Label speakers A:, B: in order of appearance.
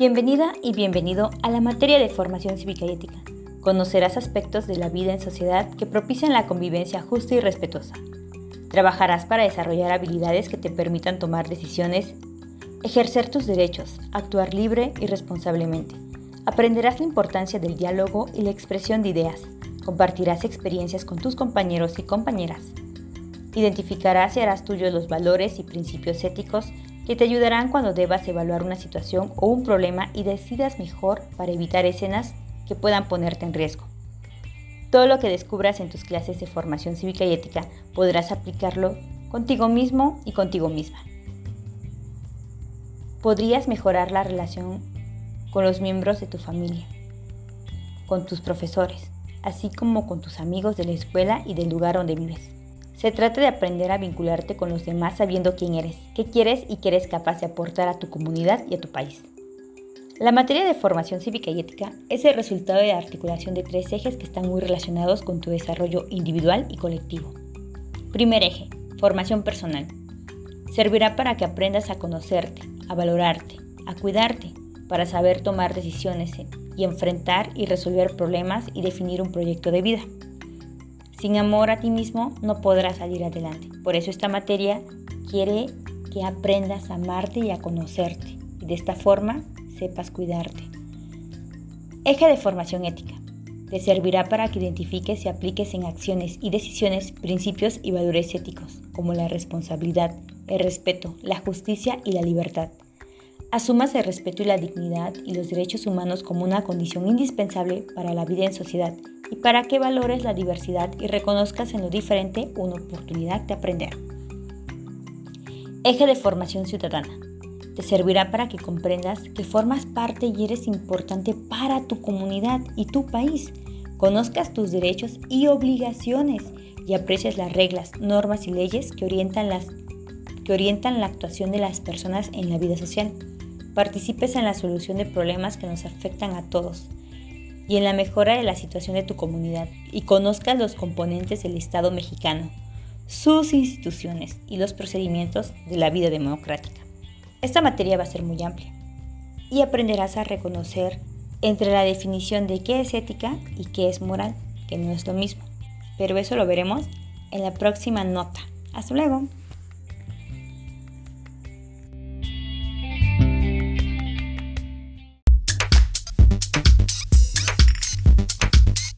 A: Bienvenida y bienvenido a la materia de formación cívica y ética. Conocerás aspectos de la vida en sociedad que propician la convivencia justa y respetuosa. Trabajarás para desarrollar habilidades que te permitan tomar decisiones, ejercer tus derechos, actuar libre y responsablemente. Aprenderás la importancia del diálogo y la expresión de ideas. Compartirás experiencias con tus compañeros y compañeras. Identificarás y harás tuyos los valores y principios éticos que te ayudarán cuando debas evaluar una situación o un problema y decidas mejor para evitar escenas que puedan ponerte en riesgo. Todo lo que descubras en tus clases de formación cívica y ética podrás aplicarlo contigo mismo y contigo misma. Podrías mejorar la relación con los miembros de tu familia, con tus profesores, así como con tus amigos de la escuela y del lugar donde vives. Se trata de aprender a vincularte con los demás sabiendo quién eres, qué quieres y qué eres capaz de aportar a tu comunidad y a tu país. La materia de formación cívica y ética es el resultado de la articulación de tres ejes que están muy relacionados con tu desarrollo individual y colectivo. Primer eje, formación personal. Servirá para que aprendas a conocerte, a valorarte, a cuidarte, para saber tomar decisiones y enfrentar y resolver problemas y definir un proyecto de vida. Sin amor a ti mismo no podrás salir adelante. Por eso esta materia quiere que aprendas a amarte y a conocerte y de esta forma sepas cuidarte. Eje de formación ética. Te servirá para que identifiques y apliques en acciones y decisiones principios y valores éticos, como la responsabilidad, el respeto, la justicia y la libertad. Asumas el respeto y la dignidad y los derechos humanos como una condición indispensable para la vida en sociedad y para que valores la diversidad y reconozcas en lo diferente una oportunidad de aprender. Eje de formación ciudadana. Te servirá para que comprendas que formas parte y eres importante para tu comunidad y tu país. Conozcas tus derechos y obligaciones y aprecies las reglas, normas y leyes que orientan, la actuación de las personas en la vida social. Participes en la solución de problemas que nos afectan a todos y en la mejora de la situación de tu comunidad y conozcas los componentes del Estado mexicano, sus instituciones y los procedimientos de la vida democrática. Esta materia va a ser muy amplia y aprenderás a reconocer entre la definición de qué es ética y qué es moral, que no es lo mismo. Pero eso lo veremos en la próxima nota. Hasta luego.